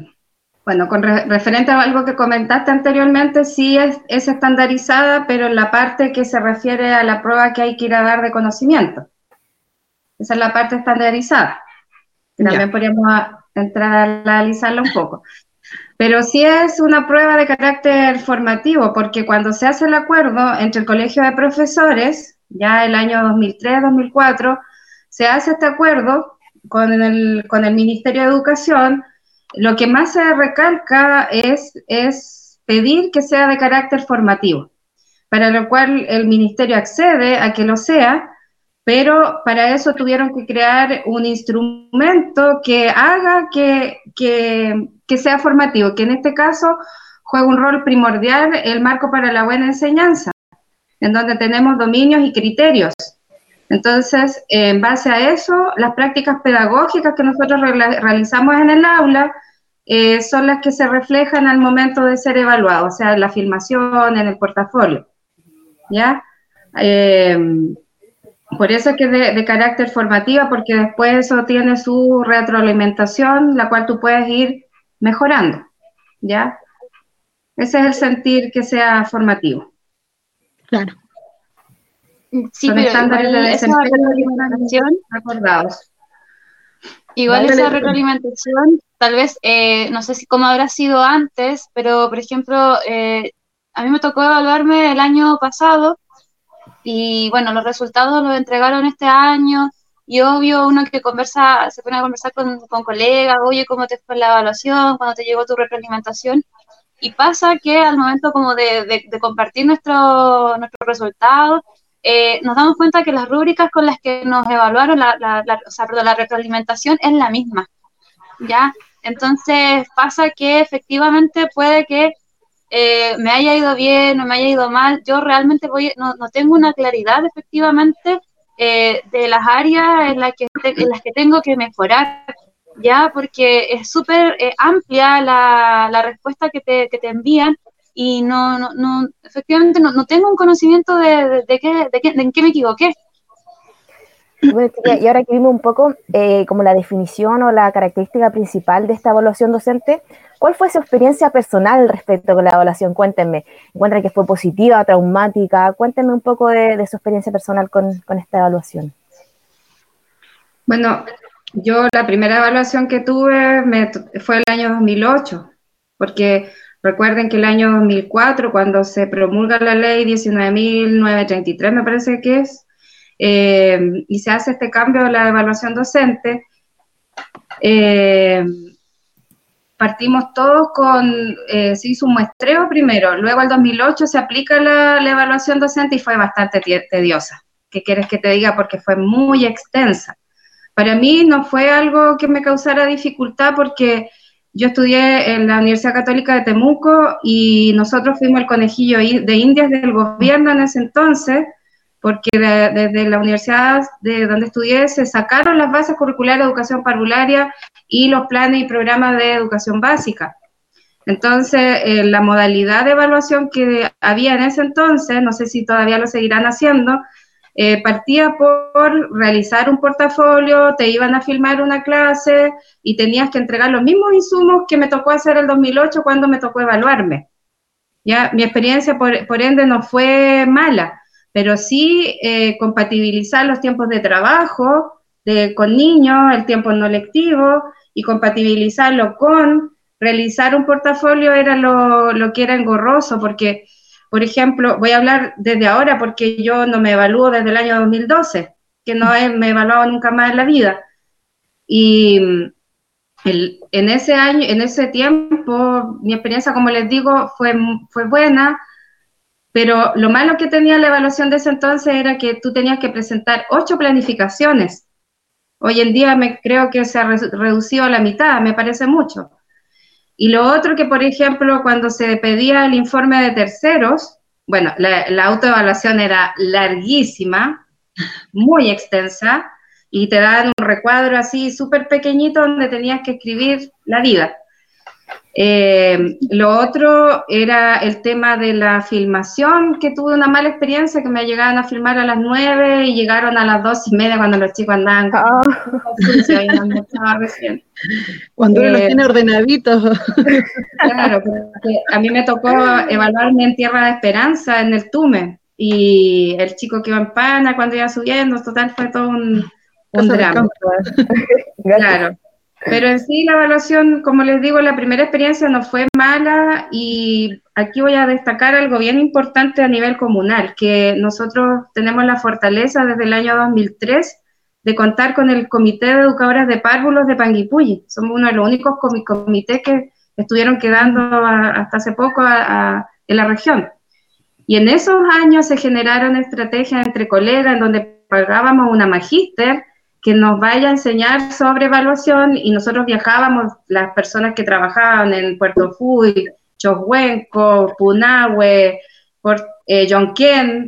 bueno, con referente a algo que comentaste anteriormente, sí es, estandarizada, pero en la parte que se refiere a la prueba que hay que ir a dar de conocimiento. Esa es la parte estandarizada. También podríamos entrar a analizarla un poco. Pero sí es una prueba de carácter formativo, porque cuando se hace el acuerdo entre el Colegio de Profesores, ya el año 2003-2004, se hace este acuerdo con el, con el Ministerio de Educación, lo que más se recalca es, pedir que sea de carácter formativo, para lo cual el Ministerio accede a que lo sea, pero para eso tuvieron que crear un instrumento que haga que, que sea formativo, que en este caso juega un rol primordial el marco para la buena enseñanza, en donde tenemos dominios y criterios entonces, en base a eso, las prácticas pedagógicas que nosotros realizamos en el aula eh, son las que se reflejan al momento de ser evaluado, o sea, la filmación, en el portafolio. ¿Ya? Eh, por eso es que es de, carácter formativa, porque después eso tiene su retroalimentación, la cual tú puedes ir mejorando. ¿Ya? Ese es el sentir que sea formativo. Claro. Sí, pero igual esa retroalimentación, igual esa retroalimentación, tal vez, eh, no sé si cómo habrá sido antes, pero por ejemplo, eh, a mí me tocó evaluarme el año pasado y bueno, los resultados los entregaron este año y obvio uno que conversa, se pone a conversar con, con colegas, oye, ¿cómo te fue la evaluación? ¿Cuándo te llegó tu retroalimentación? y pasa que al momento como de, compartir nuestros nuestro resultados, eh, nos damos cuenta que las rúbricas con las que nos evaluaron, la, la, o sea, la retroalimentación es la misma, ¿ya? Entonces pasa que efectivamente puede que eh, me haya ido bien o me haya ido mal, yo realmente voy, no, no tengo una claridad efectivamente eh, de las áreas en, que en las que tengo que mejorar, ya porque es súper eh, amplia la, la, respuesta que te, que te envían y no, no, no efectivamente no, no, tengo un conocimiento de, de, qué, de, qué, de en qué me equivoqué. y ahora que vimos un poco eh, como la definición o la característica principal de esta evaluación docente, ¿cuál fue su experiencia personal respecto con la evaluación? Cuéntenme, ¿encuentran que fue positiva, traumática? Cuéntenme un poco de, de su experiencia personal con, con esta evaluación. Bueno, yo la primera evaluación que tuve me, fue el año 2008, porque recuerden que el año 2004, cuando se promulga la ley 19.933, me parece que es, eh, y se hace este cambio de la evaluación docente, eh, partimos todos con, eh, se hizo un muestreo primero, luego el 2008 se aplica la, la evaluación docente y fue bastante tediosa. ¿Qué quieres que te diga? Porque fue muy extensa. Para mí no fue algo que me causara dificultad porque yo estudié en la Universidad Católica de Temuco y nosotros fuimos el conejillo de indias del gobierno en ese entonces, porque desde la universidad de donde estudié se sacaron las bases curriculares de educación parvularia y los planes y programas de educación básica. Entonces, eh, la modalidad de evaluación que había en ese entonces, no sé si todavía lo seguirán haciendo, eh, partía por realizar un portafolio, te iban a filmar una clase y tenías que entregar los mismos insumos que me tocó hacer el 2008 cuando me tocó evaluarme. Ya, mi experiencia por, ende no fue mala, pero sí eh, compatibilizar los tiempos de trabajo con niños, el tiempo no lectivo y compatibilizarlo con realizar un portafolio era lo que era engorroso, porque por ejemplo, voy a hablar desde ahora porque yo no me evalúo desde el año 2012, que no me he evaluado nunca más en la vida. Y en ese año, en ese tiempo, mi experiencia, como les digo, fue, fue buena, pero lo malo que tenía la evaluación de ese entonces era que tú tenías que presentar ocho planificaciones. Hoy en día me creo que se ha reducido a la mitad, me parece mucho. Y lo otro que, por ejemplo, cuando se pedía el informe de terceros, bueno, la, autoevaluación era larguísima, muy extensa, y te daban un recuadro así súper pequeñito donde tenías que escribir la vida. Eh, lo otro era el tema de la filmación, que tuve una mala experiencia, que me llegaban a filmar a las nueve y llegaron a las dos y media cuando los chicos andaban oh. recién. Cuando uno los eh, tiene ordenaditos. Claro, porque a mí me tocó evaluarme en Tierra de Esperanza, en el Tume, y el chico que iba en pana cuando iba subiendo, total fue todo un, un drama. Claro. Pero en sí la evaluación, como les digo, la primera experiencia no fue mala y aquí voy a destacar algo bien importante a nivel comunal, que nosotros tenemos la fortaleza desde el año 2003 de contar con el Comité de Educadoras de Párvulos de Panguipulli. Somos uno de los únicos comités que estuvieron quedando hasta hace poco en la región. Y en esos años se generaron estrategias entre colegas en donde pagábamos una magíster que nos vaya a enseñar sobre evaluación y nosotros viajábamos, las personas que trabajaban en Puerto Fuy, Chohuenco, Punahue, por, eh,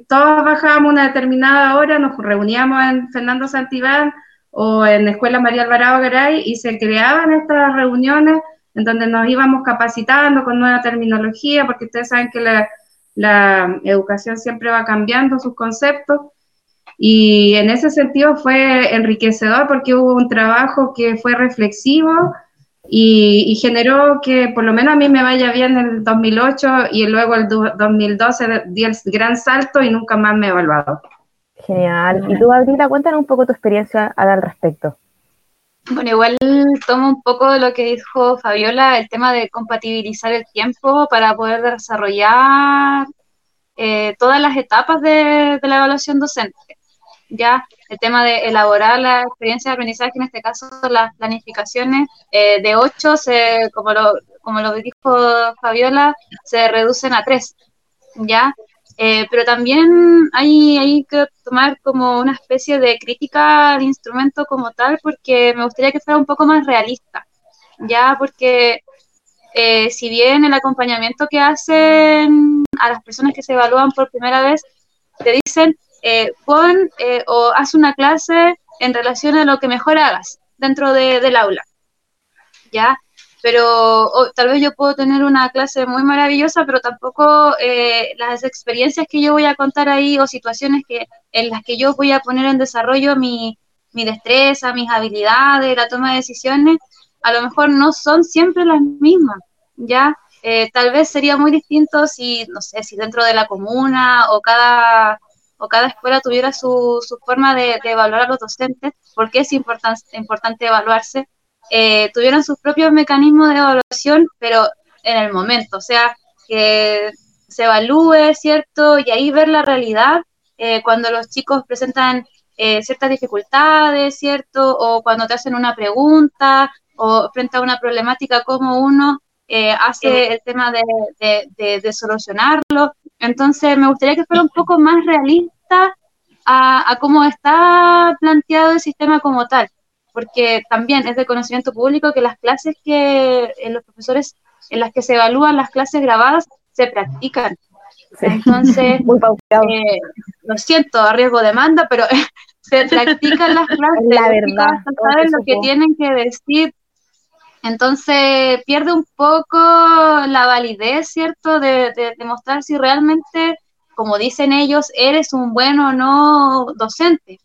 todos bajábamos una determinada hora, nos reuníamos en Fernando Santibán o en Escuela María Alvarado Garay y se creaban estas reuniones en donde nos íbamos capacitando con nueva terminología, porque ustedes saben que la educación siempre va cambiando sus conceptos y en ese sentido fue enriquecedor porque hubo un trabajo que fue reflexivo y, generó que por lo menos a mí me vaya bien en el 2008 y luego el 2012 di el gran salto y nunca más me he evaluado. Genial. Y tú, Abrila, cuéntanos un poco tu experiencia al respecto. Bueno, igual tomo un poco de lo que dijo Fabiola, el tema de compatibilizar el tiempo para poder desarrollar eh, todas las etapas de, de la evaluación docente. Ya el tema de elaborar la experiencia de aprendizaje, en este caso las planificaciones eh, de 8, como, lo, como lo dijo Fabiola, se reducen a 3, ¿ya? Eh, pero también hay, hay que tomar como una especie de crítica al instrumento como tal, porque me gustaría que fuera un poco más realista, ¿ya? Porque eh, si bien el acompañamiento que hacen a las personas que se evalúan por primera vez, te dicen, eh, pon eh, o haz una clase en relación a lo que mejor hagas dentro del aula, ¿ya? Pero tal vez yo puedo tener una clase muy maravillosa, pero tampoco eh, las experiencias que yo voy a contar ahí o situaciones que, en las que yo voy a poner en desarrollo mi, mi destreza, mis habilidades, la toma de decisiones, a lo mejor no son siempre las mismas, ¿ya? tal vez sería muy distinto si, no sé, si dentro de la comuna o cada o cada escuela tuviera su, su forma de, evaluar a los docentes, porque es importante importante evaluarse, eh, tuvieran sus propios mecanismos de evaluación, pero en el momento, o sea, que se evalúe, ¿cierto? Y ahí ver la realidad eh, cuando los chicos presentan eh, ciertas dificultades, ¿cierto? O cuando te hacen una pregunta o frente a una problemática, como uno hace el tema de, de, de solucionarlo. Entonces, me gustaría que fuera un poco más realista a, cómo está planteado el sistema como tal, porque también es de conocimiento público que las clases que en los profesores, en las que se evalúan las clases grabadas, se practican. Entonces, eh, lo siento, a riesgo de demanda, pero se practican las clases. La verdad. Saben lo que tienen que decir entonces pierde un poco la validez, ¿cierto? De, demostrar si realmente, como dicen ellos, eres un buen o no docente.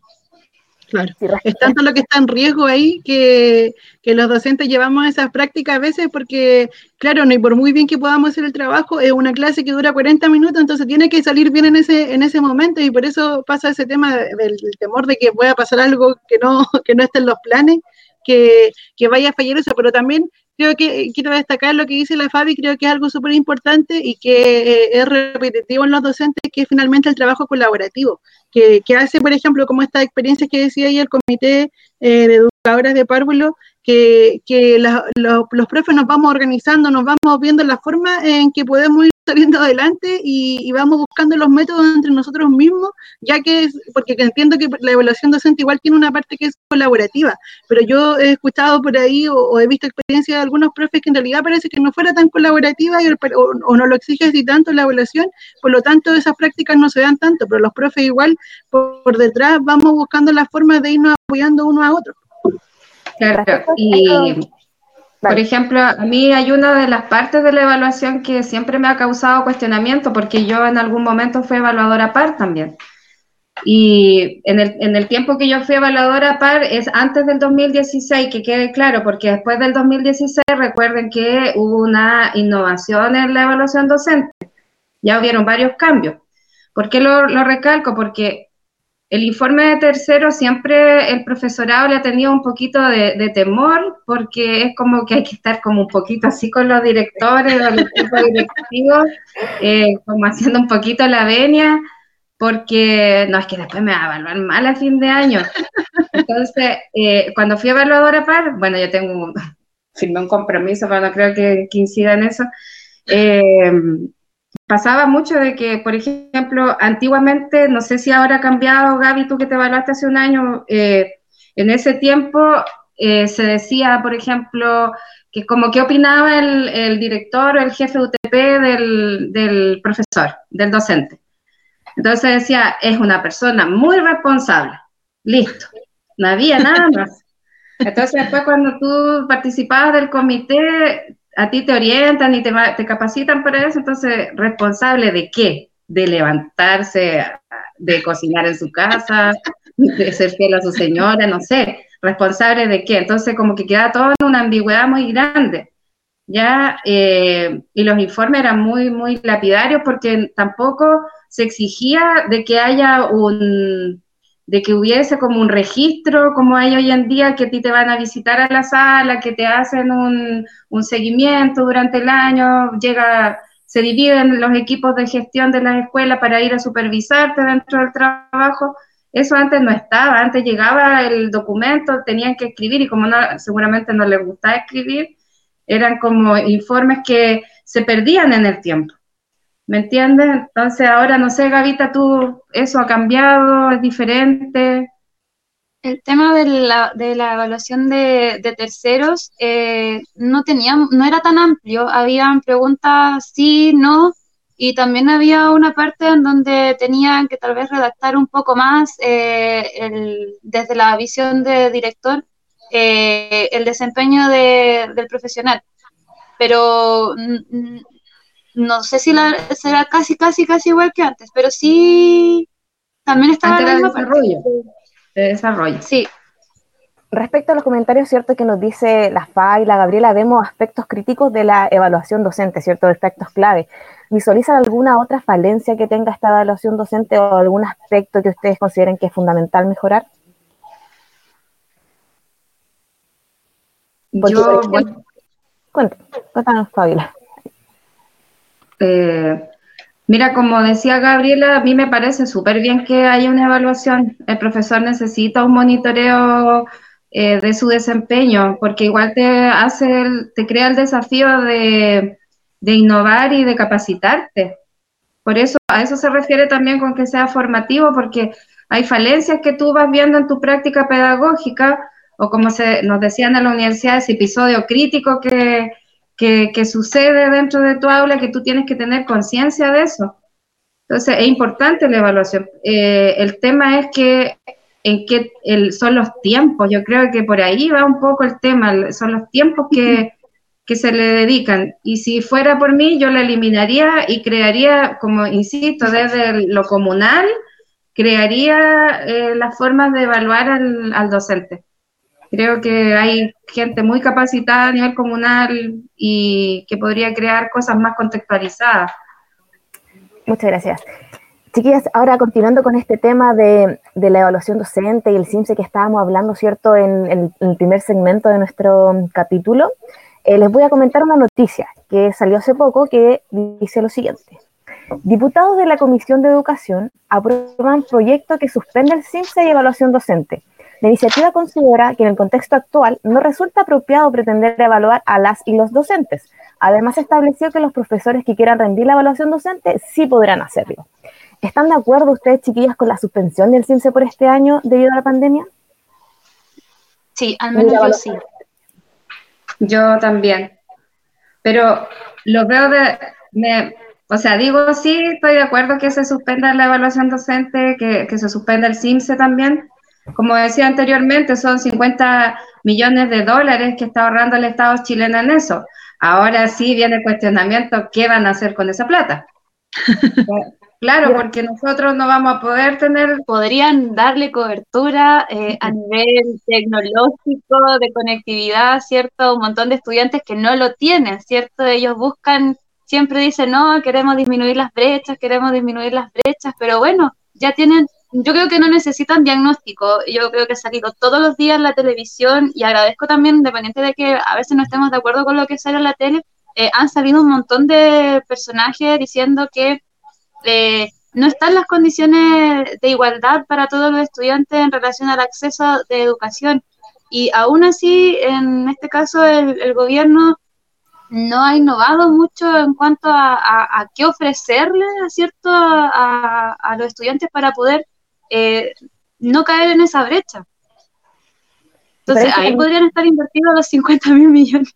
Claro, es tanto lo que está en riesgo ahí que, los docentes llevamos esas prácticas a veces porque, claro, no y por muy bien que podamos hacer el trabajo, es una clase que dura 40 minutos, entonces tiene que salir bien en ese, en ese momento y por eso pasa ese tema del, temor de que pueda pasar algo que no, que no esté en los planes que, vaya a fallar eso, pero también creo que quiero destacar lo que dice la Fabi, creo que es algo súper importante y que eh, es repetitivo en los docentes, que es finalmente el trabajo colaborativo, que, hace, por ejemplo, como esta experiencia que decía ahí el comité eh, de educadores de párvulo, que, los profes nos vamos organizando, nos vamos viendo la forma en que podemos ir saliendo adelante y, vamos buscando los métodos entre nosotros mismos, ya que es, porque entiendo que la evaluación docente igual tiene una parte que es colaborativa, pero yo he escuchado por ahí o, he visto experiencias de algunos profes que en realidad parece que no fuera tan colaborativa y, o, no lo exige así tanto la evaluación, por lo tanto esas prácticas no se dan tanto, pero los profes igual por, detrás vamos buscando la forma de irnos apoyando uno a otro. Claro, y por ejemplo, a mí hay una de las partes de la evaluación que siempre me ha causado cuestionamiento, porque yo en algún momento fui evaluadora par también. Y en el, en el tiempo que yo fui evaluadora par es antes del 2016, que quede claro, porque después del 2016 recuerden que hubo una innovación en la evaluación docente. Ya hubieron varios cambios. ¿Por qué lo, lo recalco? Porque el informe de tercero siempre el profesorado le ha tenido un poquito de, temor porque es como que hay que estar como un poquito así con los directores o los equipos directivos, eh, como haciendo un poquito la venia, porque no es que después me va a evaluar mal a fin de año. Entonces, eh, cuando fui evaluadora par, bueno, yo tengo firmé un compromiso, pero no creo que, que incida en eso. Eh, pasaba mucho de que, por ejemplo, antiguamente, no sé si ahora ha cambiado, Gaby, tú que te evaluaste hace un año, eh, en ese tiempo eh, se decía, por ejemplo, que como qué opinaba el, director o el jefe UTP del, del profesor, del docente. Entonces decía, es una persona muy responsable. Listo. No había nada más. Entonces después cuando tú participabas del comité, a ti te orientan y te, te capacitan para eso, entonces, ¿responsable de qué? De levantarse, de cocinar en su casa, de ser fiel a su señora, no sé, responsable de qué. Entonces, como que queda todo en una ambigüedad muy grande. ¿ya? Eh, y los informes eran muy, muy lapidarios porque tampoco se exigía de que haya un, de que hubiese como un registro, como hay hoy en día, que a ti te van a visitar a la sala, que te hacen un, seguimiento durante el año, llega, se dividen los equipos de gestión de las escuelas para ir a supervisarte dentro del trabajo. Eso antes no estaba, antes llegaba el documento, tenían que escribir y como no, seguramente no les gustaba escribir, eran como informes que se perdían en el tiempo. ¿Me entiendes? Entonces ahora no sé, Gavita, tú, eso ha cambiado, es diferente. El tema de la, de la evaluación de, terceros eh, no, tenía, no era tan amplio, habían preguntas sí, no, y también había una parte en donde tenían que tal vez redactar un poco más eh, desde la visión de director eh, el desempeño del profesional. Pero no sé si la, será casi, casi, casi igual que antes, pero sí también estaba en el desarrollo. De desarrollo. Sí, Respecto a los comentarios, cierto que nos dice la FA y la Gabriela, vemos aspectos críticos de la evaluación docente, cierto, aspectos clave. ¿Visualizan alguna otra falencia que tenga esta evaluación docente o algún aspecto que ustedes consideren que es fundamental mejorar? Yo, bueno, cuéntanos, Fabiola. Eh, mira, como decía Gabriela, a mí me parece súper bien que haya una evaluación. El profesor necesita un monitoreo eh, de su desempeño, porque igual te hace, te crea el desafío de, innovar y de capacitarte. Por eso, a eso se refiere también con que sea formativo, porque hay falencias que tú vas viendo en tu práctica pedagógica, o como se, nos decían en la universidad, ese episodio crítico que, que, sucede dentro de tu aula, que tú tienes que tener conciencia de eso. Entonces, es importante la evaluación. Eh, el tema es que en qué son los tiempos. Yo creo que por ahí va un poco el tema, son los tiempos que, se le dedican. Y si fuera por mí, yo la eliminaría y crearía, como insisto, desde lo comunal, crearía eh, las formas de evaluar al, al docente. Creo que hay gente muy capacitada a nivel comunal y que podría crear cosas más contextualizadas. Muchas gracias. Chiquillas, ahora continuando con este tema de, la evaluación docente y el CIMSE que estábamos hablando, ¿cierto?, en, el primer segmento de nuestro capítulo, eh, les voy a comentar una noticia que salió hace poco que dice lo siguiente. Diputados de la Comisión de Educación aprueban proyecto que suspende el CIMSE y evaluación docente. La iniciativa considera que en el contexto actual no resulta apropiado pretender evaluar a las y los docentes. Además, estableció que los profesores que quieran rendir la evaluación docente sí podrán hacerlo. ¿Están de acuerdo ustedes, chiquillas, con la suspensión del CINCE por este año debido a la pandemia? Sí, al menos yo sí. Yo también. Pero lo veo de, me, o sea, digo sí, estoy de acuerdo que se suspenda la evaluación docente, que, que se suspenda el CIMSE también. Como decía anteriormente, son 50 millones de dólares que está ahorrando el Estado chileno en eso. Ahora sí viene el cuestionamiento, ¿qué van a hacer con esa plata? Claro, porque nosotros no vamos a poder tener... Podrían darle cobertura eh, a nivel tecnológico, de conectividad, ¿cierto? Un montón de estudiantes que no lo tienen, ¿cierto? Ellos buscan, siempre dicen, no, queremos disminuir las brechas, queremos disminuir las brechas, pero bueno, ya tienen, yo creo que no necesitan diagnóstico, yo creo que ha salido todos los días en la televisión y agradezco también, independiente de que a veces no estemos de acuerdo con lo que sale en la tele, eh, han salido un montón de personajes diciendo que eh, no están las condiciones de igualdad para todos los estudiantes en relación al acceso de educación. Y aún así, en este caso, el, gobierno no ha innovado mucho en cuanto a, qué ofrecerle ¿cierto? A, los estudiantes para poder eh, no caer en esa brecha. Entonces, ahí podrían estar invertidos los 50 mil millones.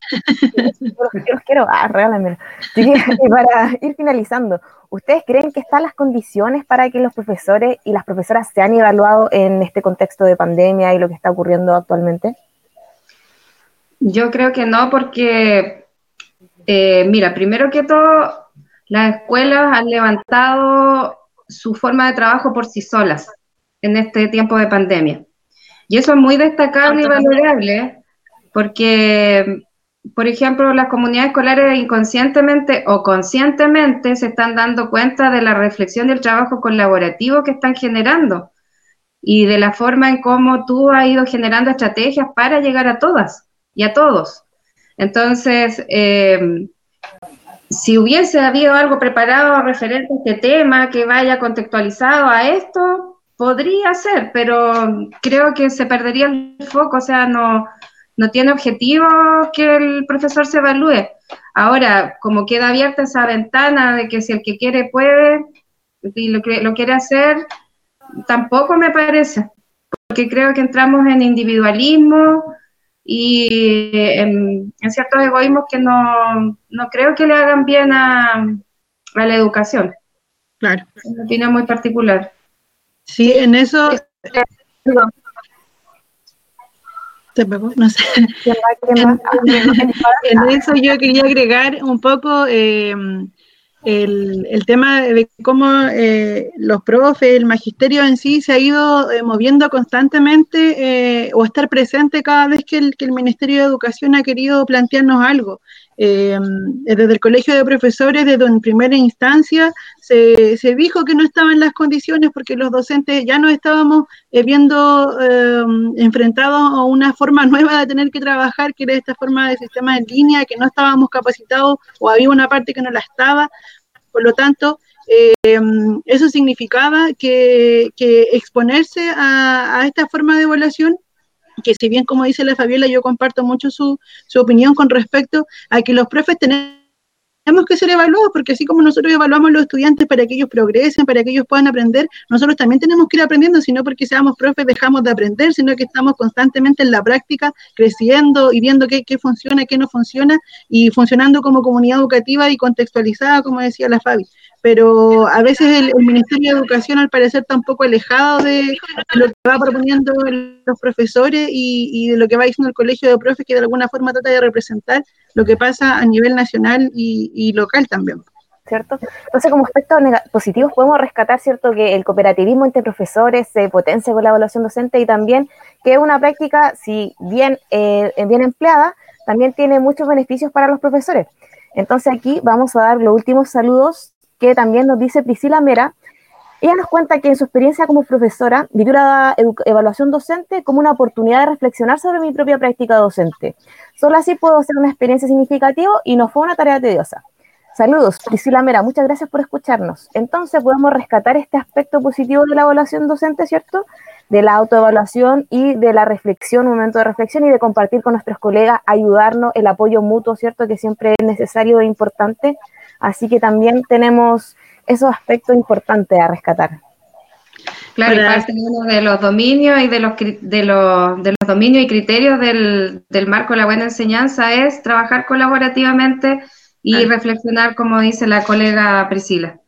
los, quiero, ah, regálenme. Y para ir finalizando, ¿ustedes creen que están las condiciones para que los profesores y las profesoras se han evaluado en este contexto de pandemia y lo que está ocurriendo actualmente? Yo creo que no, porque, eh, mira, primero que todo, las escuelas han levantado su forma de trabajo por sí solas en este tiempo de pandemia. Y eso es muy destacable y valorable porque, por ejemplo, las comunidades escolares inconscientemente o conscientemente se están dando cuenta de la reflexión y el trabajo colaborativo que están generando y de la forma en cómo tú has ido generando estrategias para llegar a todas y a todos. Entonces, eh, si hubiese habido algo preparado referente a este tema que vaya contextualizado a esto, podría ser, pero creo que se perdería el foco, o sea, no, no tiene objetivo que el profesor se evalúe. Ahora, como queda abierta esa ventana de que si el que quiere puede y lo, lo quiere hacer, tampoco me parece, porque creo que entramos en individualismo y en, ciertos egoísmos que no, no, creo que le hagan bien a, a la educación. Claro. Es una opinión muy particular. Sí, en eso... No sé. en eso yo quería agregar un poco eh, el, el, tema de cómo eh, los profes, el magisterio en sí se ha ido eh, moviendo constantemente eh, o estar presente cada vez que el, que el, Ministerio de Educación ha querido plantearnos algo. Eh, desde el Colegio de Profesores, desde en primera instancia, se, se, dijo que no estaban las condiciones porque los docentes ya no estábamos eh, viendo eh, enfrentados a una forma nueva de tener que trabajar, que era esta forma de sistema en línea, que no estábamos capacitados o había una parte que no la estaba. Por lo tanto, eso significaba que, que exponerse a, a esta forma de evaluación que si bien como dice la Fabiola, yo comparto mucho su, su opinión con respecto a que los profes tenemos que ser evaluados, porque así como nosotros evaluamos a los estudiantes para que ellos progresen, para que ellos puedan aprender, nosotros también tenemos que ir aprendiendo, si no porque seamos profes dejamos de aprender, sino que estamos constantemente en la práctica, creciendo y viendo qué, qué funciona, qué no funciona, y funcionando como comunidad educativa y contextualizada, como decía la Fabi pero a veces el, Ministerio de Educación al parecer está un poco alejado de, lo que va proponiendo los profesores y, y, de lo que va diciendo el colegio de profes, que de alguna forma trata de representar lo que pasa a nivel nacional y, y local también. ¿Cierto? Entonces, como aspectos positivos, podemos rescatar, ¿cierto?, que el cooperativismo entre profesores se potencia con la evaluación docente y también que es una práctica, si bien, eh, bien empleada, también tiene muchos beneficios para los profesores. Entonces, aquí vamos a dar los últimos saludos que también nos dice Priscila Mera. Ella nos cuenta que en su experiencia como profesora vivió la evaluación docente como una oportunidad de reflexionar sobre mi propia práctica docente. Solo así puedo hacer una experiencia significativa y no fue una tarea tediosa. Saludos, Priscila Mera, muchas gracias por escucharnos. Entonces podemos rescatar este aspecto positivo de la evaluación docente, ¿cierto? De la autoevaluación y de la reflexión, un momento de reflexión y de compartir con nuestros colegas, ayudarnos, el apoyo mutuo, ¿cierto? Que siempre es necesario e importante Así que también tenemos esos aspectos importantes a rescatar. Claro, y parte uno de los dominios y de los, de los, de los dominios y criterios del, del, marco de la buena enseñanza es trabajar colaborativamente y ah. reflexionar, como dice la colega Priscila.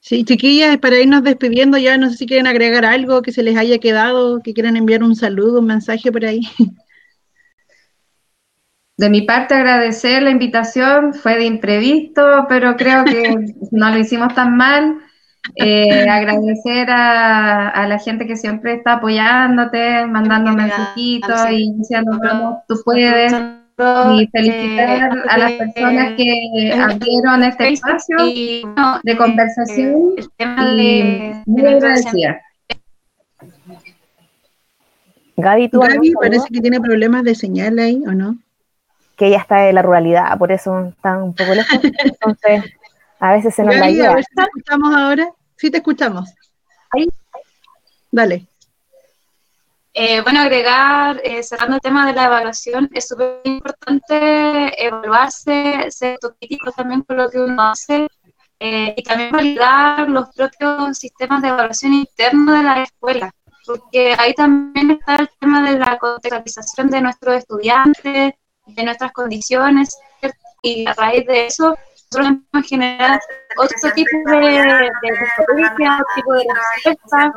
Sí, chiquillas, para irnos despidiendo ya, no sé si quieren agregar algo que se les haya quedado, que quieran enviar un saludo, un mensaje por ahí. De mi parte, agradecer la invitación, fue de imprevisto, pero creo que no lo hicimos tan mal. Eh, agradecer a, a, la gente que siempre está apoyándote, mandando mensajitos y diciendo cómo tú puedes. Y felicitar a las personas que abrieron este espacio de conversación y muy agradecida. Gaby, ¿tú Gaby parece que tiene problemas de señal ahí, ¿o no? Que ella está de la ruralidad, por eso está un poco lejos. Entonces, a veces se nos la ayuda. A ver si te escuchamos ahora. Sí, te escuchamos. Ahí. Dale. Eh, bueno, agregar, eh, cerrando el tema de la evaluación, es súper importante evaluarse, ser autocrítico también con lo que uno hace eh, y también validar los propios sistemas de evaluación internos de la escuela, porque ahí también está el tema de la contextualización de nuestros estudiantes, de nuestras condiciones y a raíz de eso nosotros hemos generado otro tipo de, de, otro tipo de respuesta.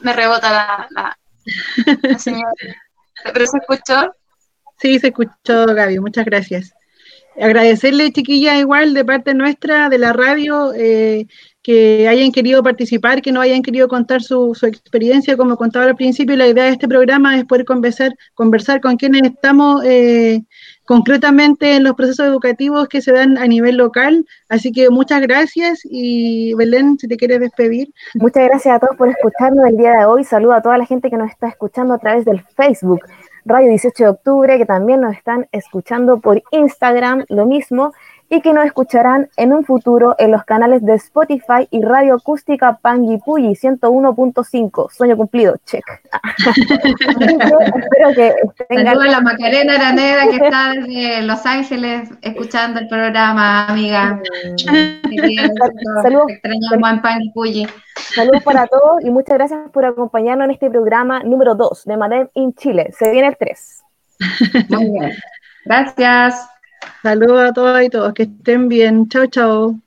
Me rebota la, la, la señora. ¿Pero se escuchó? Sí, se escuchó, Gaby. Muchas gracias. Agradecerle, chiquilla, igual de parte nuestra, de la radio, eh, que hayan querido participar, que no hayan querido contar su, experiencia, como contaba al principio, la idea de este programa es poder conversar, conversar con quienes estamos eh, concretamente en los procesos educativos que se dan a nivel local. Así que muchas gracias y Belén, si te quieres despedir. Muchas gracias a todos por escucharnos el día de hoy. Saludo a toda la gente que nos está escuchando a través del Facebook. Radio 18 de octubre, que también nos están escuchando por Instagram, lo mismo, y que nos escucharán en un futuro en los canales de Spotify y Radio Acústica Panguipulli 101.5. Sueño cumplido, check. espero que tengan... Saludos a la Macarena Araneda que está desde Los Ángeles escuchando el programa, amiga. Saludos. Extrañamos en Panguipulli. Saludos para todos y muchas gracias por acompañarnos en este programa número 2 de Madem in Chile. Se viene el 3. Muy bien. Gracias. Saludos a todas y todos, que estén bien. Chao, chao.